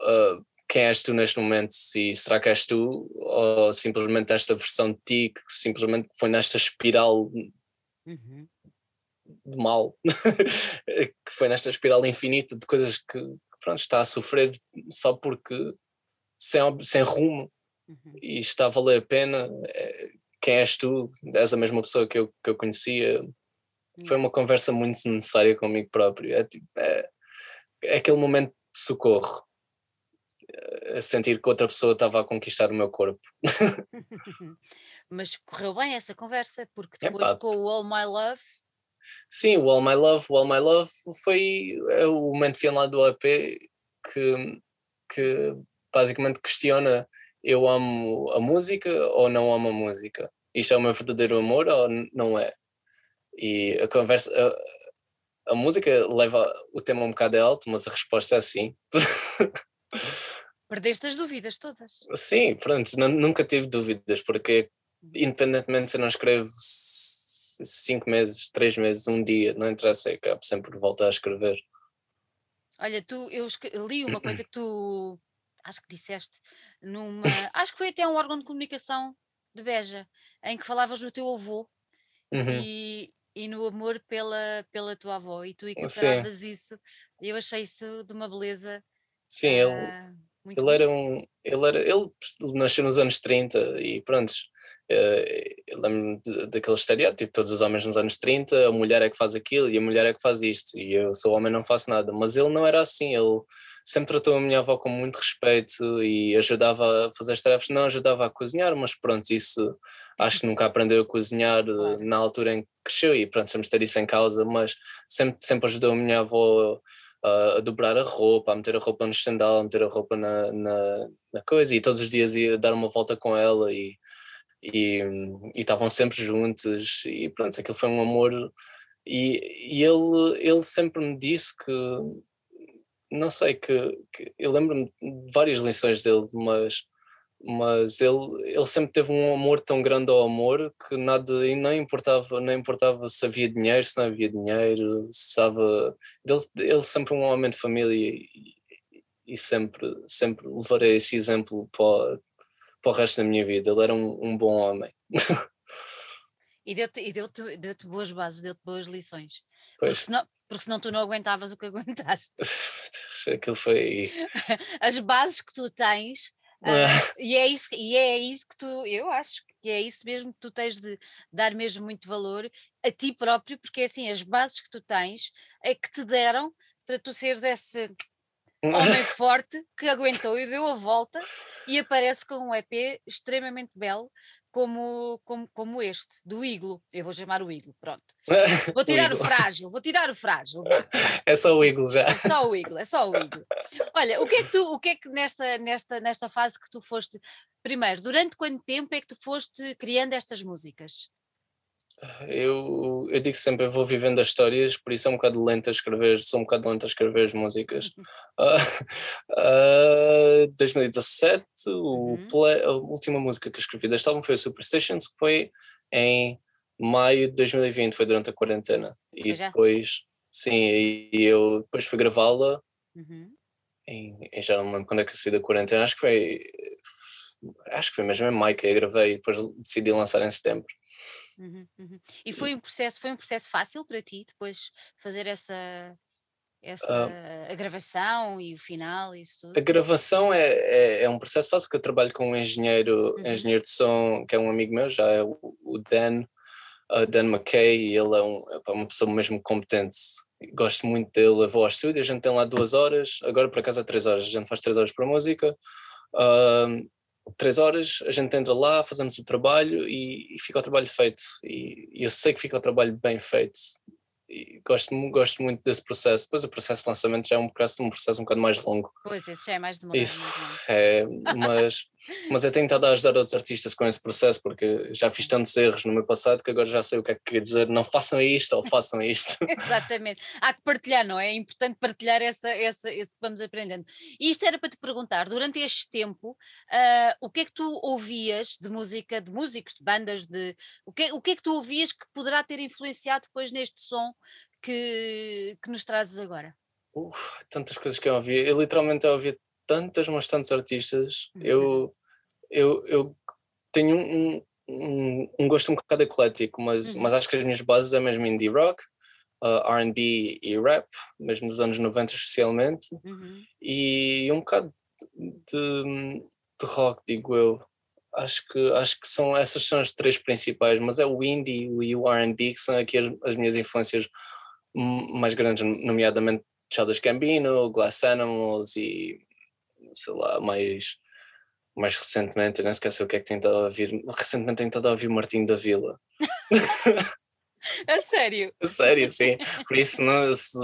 uh, quem és tu neste momento? E será que és tu? Ou simplesmente esta versão de ti que simplesmente foi nesta espiral uhum. de mal? Que foi nesta espiral infinita de coisas que pronto, está a sofrer só porque sem, sem rumo. Uhum. e está a valer a pena? É, quem és tu? És a mesma pessoa que eu, que eu conhecia? Uhum. foi uma conversa muito necessária comigo próprio. É, tipo, é, é aquele momento de socorro a sentir que outra pessoa estava a conquistar o meu corpo. Mas correu bem essa conversa, porque depois com o All My Love. Sim, o All My Love, o All My Love foi é o momento final do EP que, que basicamente questiona eu amo a música ou não amo a música? Isto é o meu verdadeiro amor ou não é? E a conversa, a, a música leva o tema um bocado alto, mas a resposta é sim. Perdeste as dúvidas todas. Sim, pronto, nunca tive dúvidas, porque independentemente se eu não escrevo cinco meses, três meses, um dia, não interessa, eu acabo sempre por voltar a escrever. Olha, tu, eu li uma coisa que tu acho que disseste numa. acho que foi até um órgão de comunicação de Beja, em que falavas no teu avô uhum. e, e no amor pela, pela tua avó, e tu equiparavas isso, eu achei isso de uma beleza. Sim, ele, ah, ele era um. Ele, era, ele nasceu nos anos 30 e pronto. eh, Eu lembro-me daquele estereótipo, todos os homens nos anos 30, a mulher é que faz aquilo e a mulher é que faz isto, e eu sou homem não faço nada. Mas ele não era assim, ele sempre tratou a minha avó com muito respeito e ajudava a fazer as tarefas, não ajudava a cozinhar, mas pronto, isso acho que nunca aprendeu a cozinhar eh, na altura em que cresceu e pronto, temos ter isso em causa, mas sempre, sempre ajudou a minha avó a, dobrar a roupa, a meter a roupa no estendal, a meter a roupa na, na, na coisa e todos os dias ia dar uma volta com ela e estavam sempre juntos e pronto, aquilo foi um amor e, e ele, ele sempre me disse que não sei que, que eu lembro-me de várias lições dele, mas mas ele, ele sempre teve um amor tão grande ao amor que nada e não importava não importava se havia dinheiro se não havia dinheiro se estava ele, ele sempre um homem de família e, e sempre sempre levarei esse exemplo para, para o resto da minha vida ele era um, um bom homem E deu-te e deu-te deu boas bases, deu-te boas lições. Porque pois senão, porque senão tu não aguentavas o que aguentaste. aquilo foi As bases que tu tens, ah, e, é isso, e é isso que tu, eu acho que é isso mesmo que tu tens de dar mesmo muito valor a ti próprio, porque é assim, as bases que tu tens é que te deram para tu seres esse homem forte que aguentou e deu a volta e aparece com um EP extremamente belo como, como, como este, do Iglo. Eu vou chamar o Iglo, pronto. Vou tirar o, Iglo. frágil, vou tirar o frágil. é só o Eagle já É só o Iglo, é só o Iglo. Olha, o que é que tu, o que é que nesta, nesta, nesta fase que tu foste, primeiro, durante quanto tempo é que tu foste criando estas músicas? Eu, eu digo sempre, eu vou vivendo as histórias, por isso é um bocado lento a escrever, sou um bocado lento a escrever as músicas. Ah, ah, 2017, o Uhum. play- a última música que escrevi deste álbum foi o Superstitions, que foi em maio de 2020, foi durante a quarentena. E já? depois, sim, e eu depois fui gravá-la Uhum. em, em- já não me lembro quando é que eu saí da quarentena, acho que foi acho que foi mesmo em maio que eu gravei e depois decidi lançar em setembro. Uhum, uhum. E foi um processo, foi um processo fácil para ti depois fazer essa, essa a gravação e o final e isso A tudo? gravação é, é, é um processo fácil, que eu trabalho com um engenheiro, Uhum. engenheiro de som, que é um amigo meu, já é o, o Dan, uh, Dan McKay, e ele é um, é uma pessoa mesmo competente. Gosto muito dele, eu vou ao estúdio, a gente tem lá duas horas, agora por acaso é três horas, a gente faz três horas para música. Um, três horas, a gente entra lá, fazemos o trabalho e, e fica o trabalho feito. E, e eu sei que fica o trabalho bem feito. E gosto, gosto muito desse processo. Depois o processo de lançamento já é um processo, um processo um bocado mais longo. Pois, esse já é mais demorado. Isso, longo. é, mas, mas eu tenho estado a ajudar outros artistas com esse processo, porque já fiz tantos erros no meu passado que agora já sei o que é que quer dizer, não façam isto ou façam isto. Exatamente. Há que partilhar, não é? É importante partilhar essa, essa, esse que vamos aprendendo. E isto era para te perguntar, durante este tempo, ah, o que é que tu ouvias de música, de músicos, de bandas, de o que, é- o que é que tu ouvias que poderá ter influenciado depois neste som que, que nos trazes agora? Uf, tantas coisas que eu ouvi. Eu literalmente eu ouvi tantas, mas tantos artistas. Uhum. Eu, eu, eu tenho um, um, um gosto um bocado eclético, mas, Uhum. mas acho que as minhas bases é mesmo indie rock, uh, RB e rap, mesmo dos anos 90 especialmente. Uhum. e um bocado de, de rock, digo eu. Acho que, acho que são, essas são as três principais, mas é o indie e o R&B que são aqui as, as minhas influências mais grandes, nomeadamente Childish Gambino, Glass Animals e sei lá, mais, mais recentemente, eu nem o que é que tenho estado a ouvir, recentemente tenho estado a ouvir Martinho da Vila. A sério? Sério, sim. Por isso, não, se,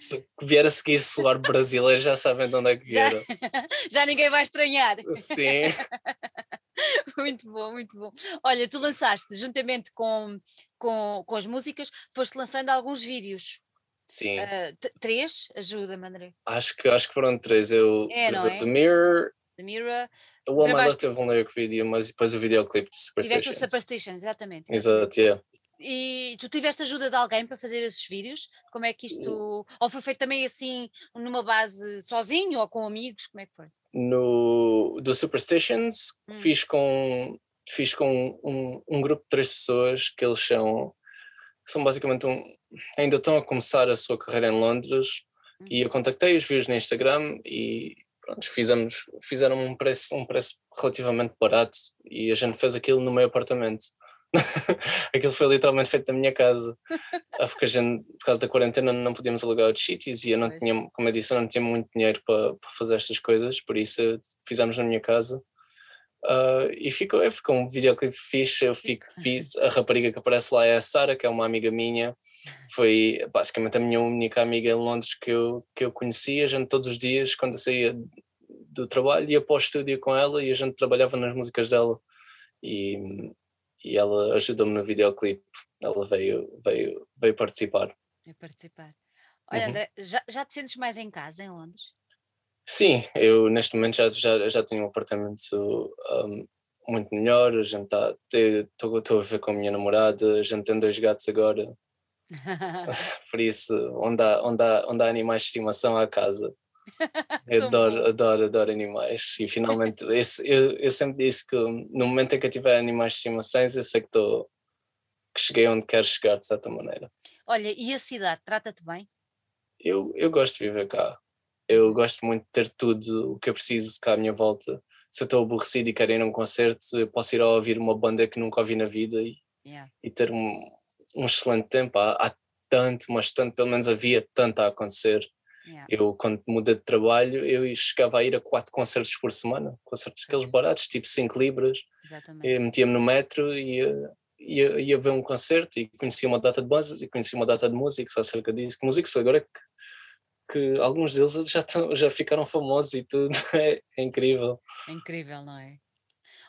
se vier a seguir soar brasileiro, já sabem de onde é que Já, vieram. já ninguém vai estranhar. Sim. Muito bom, muito bom. Olha, tu lançaste, juntamente com, com, com as músicas, foste lançando alguns vídeos. Sim, t- três? Ajuda-me, André. acho que, acho que foram três. Eu É, não gravei é? The Mirror, The Mirror, o All My Love teve um lyric video, mas depois o videoclipe de tiveste o Superstitions. Superstitions, exatamente. Exato, yeah. E tu tiveste ajuda de alguém para fazer esses vídeos? Como é que isto. Ou foi feito também assim, numa base sozinho ou com amigos? Como é que foi? No do Superstitions Hum. fiz com fiz com um, um grupo de três pessoas que eles são são basicamente um. ainda estão a começar a sua carreira em Londres uhum. e eu contactei-os, vi-os no Instagram e pronto, fizemos, fizeram um preço, um preço relativamente barato e a gente fez aquilo no meu apartamento. aquilo foi literalmente feito na minha casa, ah, porque a gente, por causa da quarentena, não podíamos alugar outros sítios e eu não tinha, como eu disse, eu não tinha muito dinheiro para, para fazer estas coisas, por isso fizemos na minha casa. Uh, e ficou, ficou um videoclipe fixe. Eu fico, fiz, a rapariga que aparece lá é a Sara, que é uma amiga minha. Foi basicamente a minha única amiga em Londres que eu, que eu conhecia. A gente todos os dias, quando eu saía do trabalho, ia para o estúdio com ela e a gente trabalhava nas músicas dela. E, e ela ajudou-me no videoclipe. Ela veio, veio, veio participar. Veio participar. Olha, uhum. André, já, já te sentes mais em casa em Londres? Sim, eu neste momento já, já, já tenho um apartamento um, muito melhor, a gente está, estou a ver com a minha namorada, a gente tem dois gatos agora, por isso, onde há, onde, há, onde há animais de estimação à casa. Eu adoro, adoro, adoro animais e finalmente, esse, eu, eu sempre disse que no momento em que eu tiver animais de estimação, eu sei que estou, que cheguei onde quero chegar de certa maneira. Olha, e a cidade, trata-te bem? Eu, eu gosto de viver cá eu gosto muito de ter tudo o que eu preciso cá à minha volta. Se eu estou aborrecido e quero ir a um concerto, eu posso ir a ouvir uma banda que nunca ouvi na vida e, yeah. e ter um, um, excelente tempo. Há, há, tanto, mas tanto, pelo menos havia tanto a acontecer. Yeah. Eu, quando mudei de trabalho, eu chegava a ir a quatro concertos por semana, concertos aqueles baratos, tipo 5 libras. Metia-me no metro e ia, ia, ia, ver um concerto e conhecia uma data de bandas e conhecia uma data de músicos acerca disso. Músicos agora que que alguns deles já, tão, já ficaram famosos e tudo, é, é, incrível. É incrível, não é?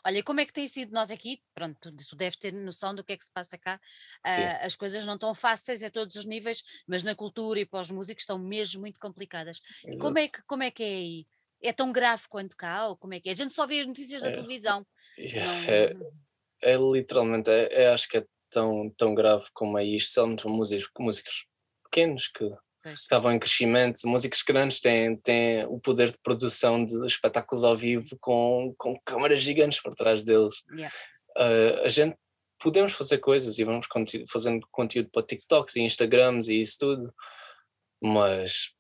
Olha, como é que tem sido nós aqui? Pronto, tu, tu deves ter noção do que é que se passa cá. Uh, as coisas não estão fáceis a todos os níveis, mas na cultura e para os músicos estão mesmo muito complicadas. Como é, que, como é que é aí? É tão grave quanto cá? Ou como é que é? A gente só vê as notícias é, da televisão. É, não... é, é literalmente, é, é, acho que é tão, tão grave como é isto. São músicos, músicos pequenos que estavam em crescimento. Músicos grandes têm, têm o poder de produção de espetáculos ao vivo com, com câmaras gigantes por trás deles. Yeah. Uh, a gente podemos fazer coisas e vamos fazendo conteúdo para TikToks e Instagrams e isso tudo, mas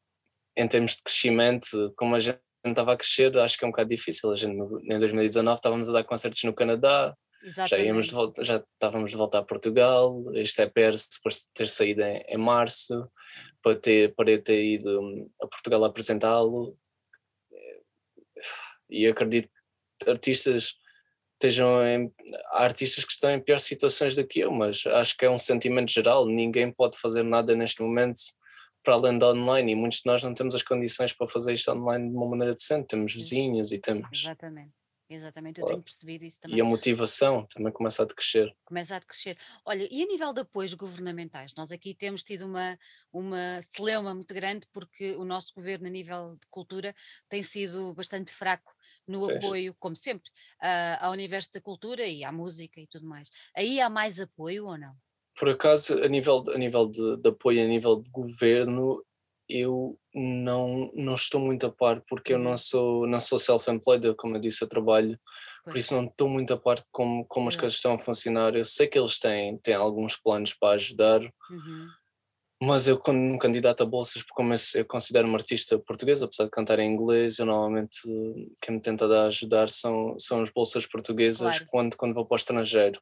em termos de crescimento, como a gente estava a crescer, acho que é um bocado difícil. A gente em 2019 estávamos a dar concertos no Canadá, já, íamos de volta, já estávamos de volta a Portugal, este EP era suposto ter saído em, em março, para ter, para ter ido hum, a Portugal apresentá-lo. E acredito que artistas estejam em, há artistas que estão em piores situações do que eu, mas acho que é um sentimento geral. Ninguém pode fazer nada neste momento para além da online e muitos de nós não temos as condições para fazer isto online de uma maneira decente. Temos vizinhos e temos. Exatamente. Exatamente, eu tenho percebido isso também. E a motivação também começa a crescer. Começa a crescer. Olha, e a nível de apoios governamentais? Nós aqui temos tido uma, uma celeuma muito grande porque o nosso governo, a nível de cultura, tem sido bastante fraco no Sim. apoio, como sempre, ao universo da cultura e à música e tudo mais. Aí há mais apoio ou não? Por acaso, a nível, a nível de, de apoio, a nível de governo, eu não, não estou muito a par porque eu não uhum. sou, não sou self-employed, como eu disse, eu trabalho, por isso não estou muito a par de como, como as coisas estão a funcionar. Eu sei que eles têm, têm alguns planos para ajudar, uhum. mas eu quando me candidato a bolsas, porque como eu, eu considero-me artista português, apesar de cantar em inglês, eu normalmente quem me tenta dar a ajudar são, são as bolsas portuguesas claro. quando, quando vou para o estrangeiro.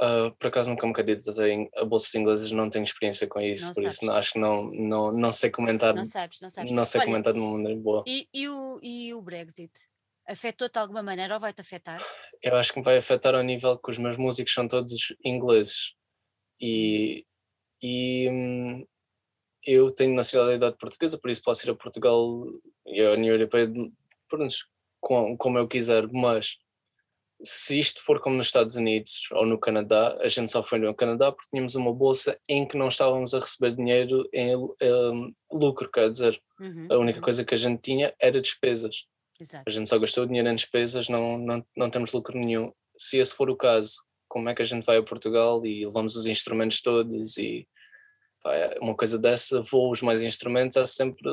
Uh, por acaso nunca me candidatei a bolsas inglesas, não tenho experiência com isso, não por sabes. isso não, acho que não, não, não sei comentar. Não sabes, não sabes. Não sei Olha, comentar de uma maneira boa. E, e, o, e o Brexit? Afetou-te de alguma maneira ou vai-te afetar? Eu acho que me vai afetar ao nível que os meus músicos são todos ingleses e, e hum, eu tenho nacionalidade portuguesa, por isso posso ir a Portugal e a União Europeia como, como eu quiser, mas se isto for como nos Estados Unidos ou no Canadá, a gente só foi no Canadá porque tínhamos uma bolsa em que não estávamos a receber dinheiro em um, lucro, quer dizer, uhum, a única uhum. coisa que a gente tinha era despesas. Exato. A gente só gastou dinheiro em despesas, não, não, não temos lucro nenhum. Se esse for o caso, como é que a gente vai a Portugal e levamos os instrumentos todos e pá, uma coisa dessa, voos mais instrumentos, há sempre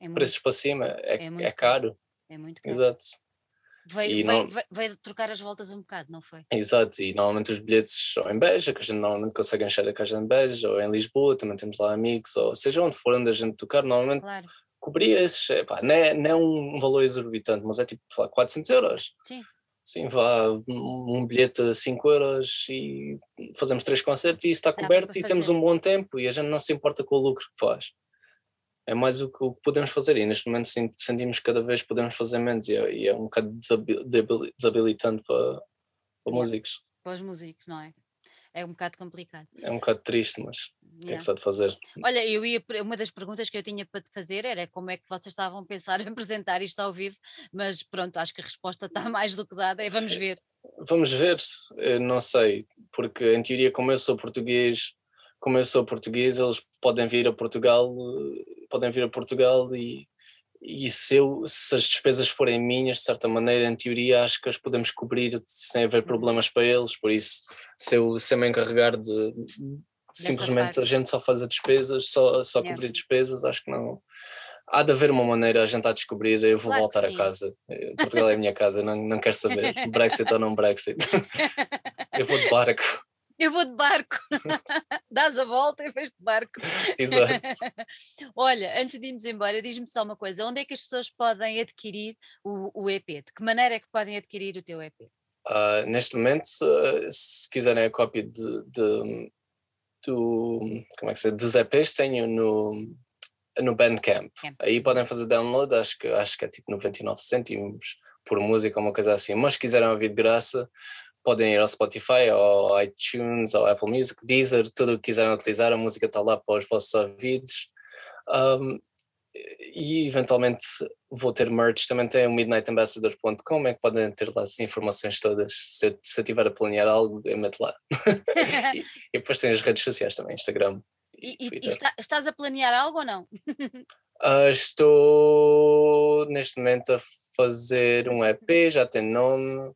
é preços para cima, é, é, é caro. É muito caro. Exato. Veio, não... veio, veio, trocar as voltas um bocado, não foi? Exato, e normalmente os bilhetes são em Beja, que a gente normalmente consegue encher a casa em Beja, ou em Lisboa, também temos lá amigos, ou seja onde for onde a gente tocar, normalmente claro. cobria esses, epá, não, é, não é um valor exorbitante, mas é tipo, lá, 400 euros. Sim. Sim, vá um bilhete a 5 euros e fazemos três concertos e isso está coberto e temos um bom tempo e a gente não se importa com o lucro que faz é mais o que, podemos fazer e neste momento sentimos que cada vez podemos fazer menos e é, e é um bocado desabilitante para, para yeah. músicos. Para os músicos, não é? É um bocado complicado. É um bocado triste, mas yeah. é que se há de fazer. Olha, eu ia, uma das perguntas que eu tinha para te fazer era como é que vocês estavam a pensar em apresentar isto ao vivo, mas pronto, acho que a resposta está mais do que dada, é vamos ver. Vamos ver, não sei, porque em teoria, como eu sou português, como eu sou português, eles podem vir a Portugal, podem vir a Portugal e, e se, eu, se as despesas forem minhas, de certa maneira, em teoria, acho que as podemos cobrir sem haver uhum. problemas para eles, por isso, se eu, se eu me encarregar de, de simplesmente a gente só faz as despesas, só, só cobrir despesas, acho que não. Há de haver uma maneira, a gente de descobrir, eu vou claro voltar a casa. Eh, Portugal é a minha casa, não, não quero saber, Brexit ou não Brexit. eu vou de barco eu vou de barco, dás a volta e vais de barco. Exato. Olha, antes de irmos embora, diz-me só uma coisa: onde é que as pessoas podem adquirir o, o EP? De que maneira é que podem adquirir o teu EP? Uh, ah, neste momento, uh, se quiserem a cópia de, de, do, como é que se dos EPs, tenho no, no Bandcamp. Camp. Aí podem fazer download, acho que, acho que é tipo 99 cêntimos por música, uma coisa assim. Mas se quiserem ouvir de graça, podem ir ao Spotify, ao iTunes, ao Apple Music, Deezer, tudo o que quiserem utilizar, a música está lá para os vossos ouvidos. Um, e eventualmente vou ter merch, também tem o midnightambassador.com, é que podem ter lá as informações todas. Se, se eu estiver a planear algo, eu meto lá. e, e, depois tem as redes sociais também, Instagram. E, e, e está, estás a planear algo ou não? uh, estou neste momento a fazer um EP, já tem nome,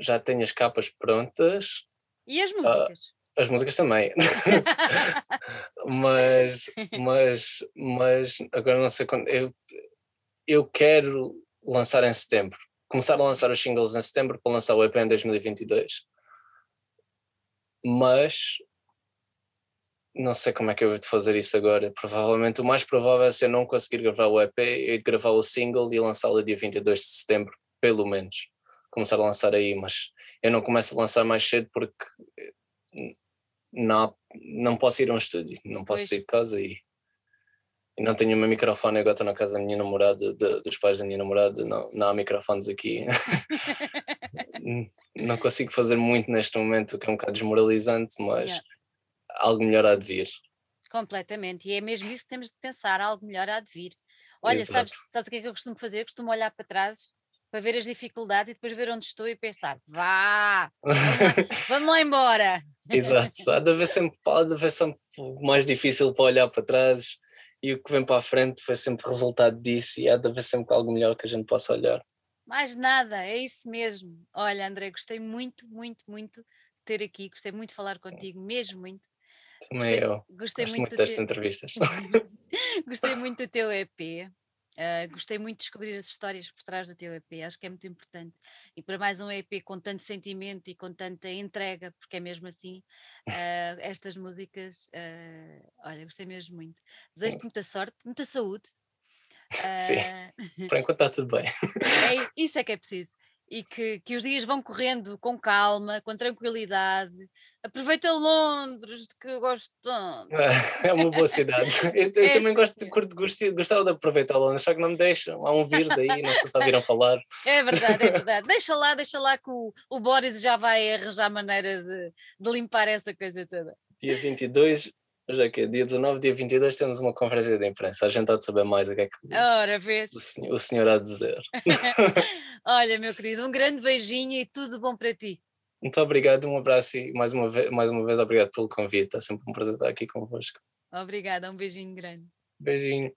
já tenho as capas prontas. E as ah, músicas? Uh, as músicas também. mas, mas, mas agora não sei quando. Eu, eu quero lançar em setembro. Começar a lançar os singles em setembro para lançar o EP em 2022. Mas não sei como é que eu vou fazer isso agora. Provavelmente o mais provável é se eu não conseguir gravar o EP, eu gravar o single e lançá-lo dia 22 de setembro, pelo menos começar a lançar aí, mas eu não começo a lançar mais cedo porque eh, não, não posso ir a um estúdio, não posso pois. sair de casa e, e, não tenho o meu microfone, agora estou na casa da minha namorada, de, dos pais da minha namorada, não, não há microfones aqui. não consigo fazer muito neste momento, o que é um bocado desmoralizante, mas yeah. algo melhor há de vir. Completamente, e é mesmo isso que temos de pensar, algo melhor há de vir. Olha, sabes, sabes o que é que eu costumo fazer? Costumo olhar para trás para ver as dificuldades e depois ver onde estou e pensar, vá, vamos lá, embora. Exato, há de haver sempre, há de haver sempre mais difícil para olhar para trás e o que vem para a frente foi sempre resultado disso e há de haver sempre algo melhor que a gente possa olhar. Mais nada, é isso mesmo. Olha, André, gostei muito, muito, muito de ter aqui, gostei muito de falar contigo, mesmo muito. Também gostei, eu. Gostei Gosto muito, muito destas entrevistas. gostei muito do teu EP. Uh, gostei muito de descobrir as histórias por trás do teu EP, acho que é muito importante. E para mais um EP com tanto sentimento e com tanta entrega, porque é mesmo assim, uh, estas músicas, uh, olha, gostei mesmo muito. Desejo-te muita sorte, muita saúde. Sim, por enquanto está tudo bem. É, isso é que é preciso e que, que os dias vão correndo com calma, com tranquilidade. Aproveita Londres, que eu gosto tanto. É uma boa cidade. Eu, eu é também gosto de, gosto, gostava de aproveitar Londres, só que não me deixam. Há um vírus aí, não sei se ouviram falar. É verdade, é verdade. Deixa lá, deixa lá que o, o Boris já vai arranjar maneira de, de limpar essa coisa toda. Dia 22 Hoje é que é dia 19, dia 22 temos uma conferência de imprensa. A gente há de saber mais o que é que Ora, vês. O, senhor, o senhor há de dizer. Olha, meu querido, um grande beijinho e tudo bom para ti. Muito obrigado, um abraço e mais uma vez, mais uma vez obrigado pelo convite. É sempre um prazer estar aqui convosco. Obrigada, um beijinho grande. Beijinho.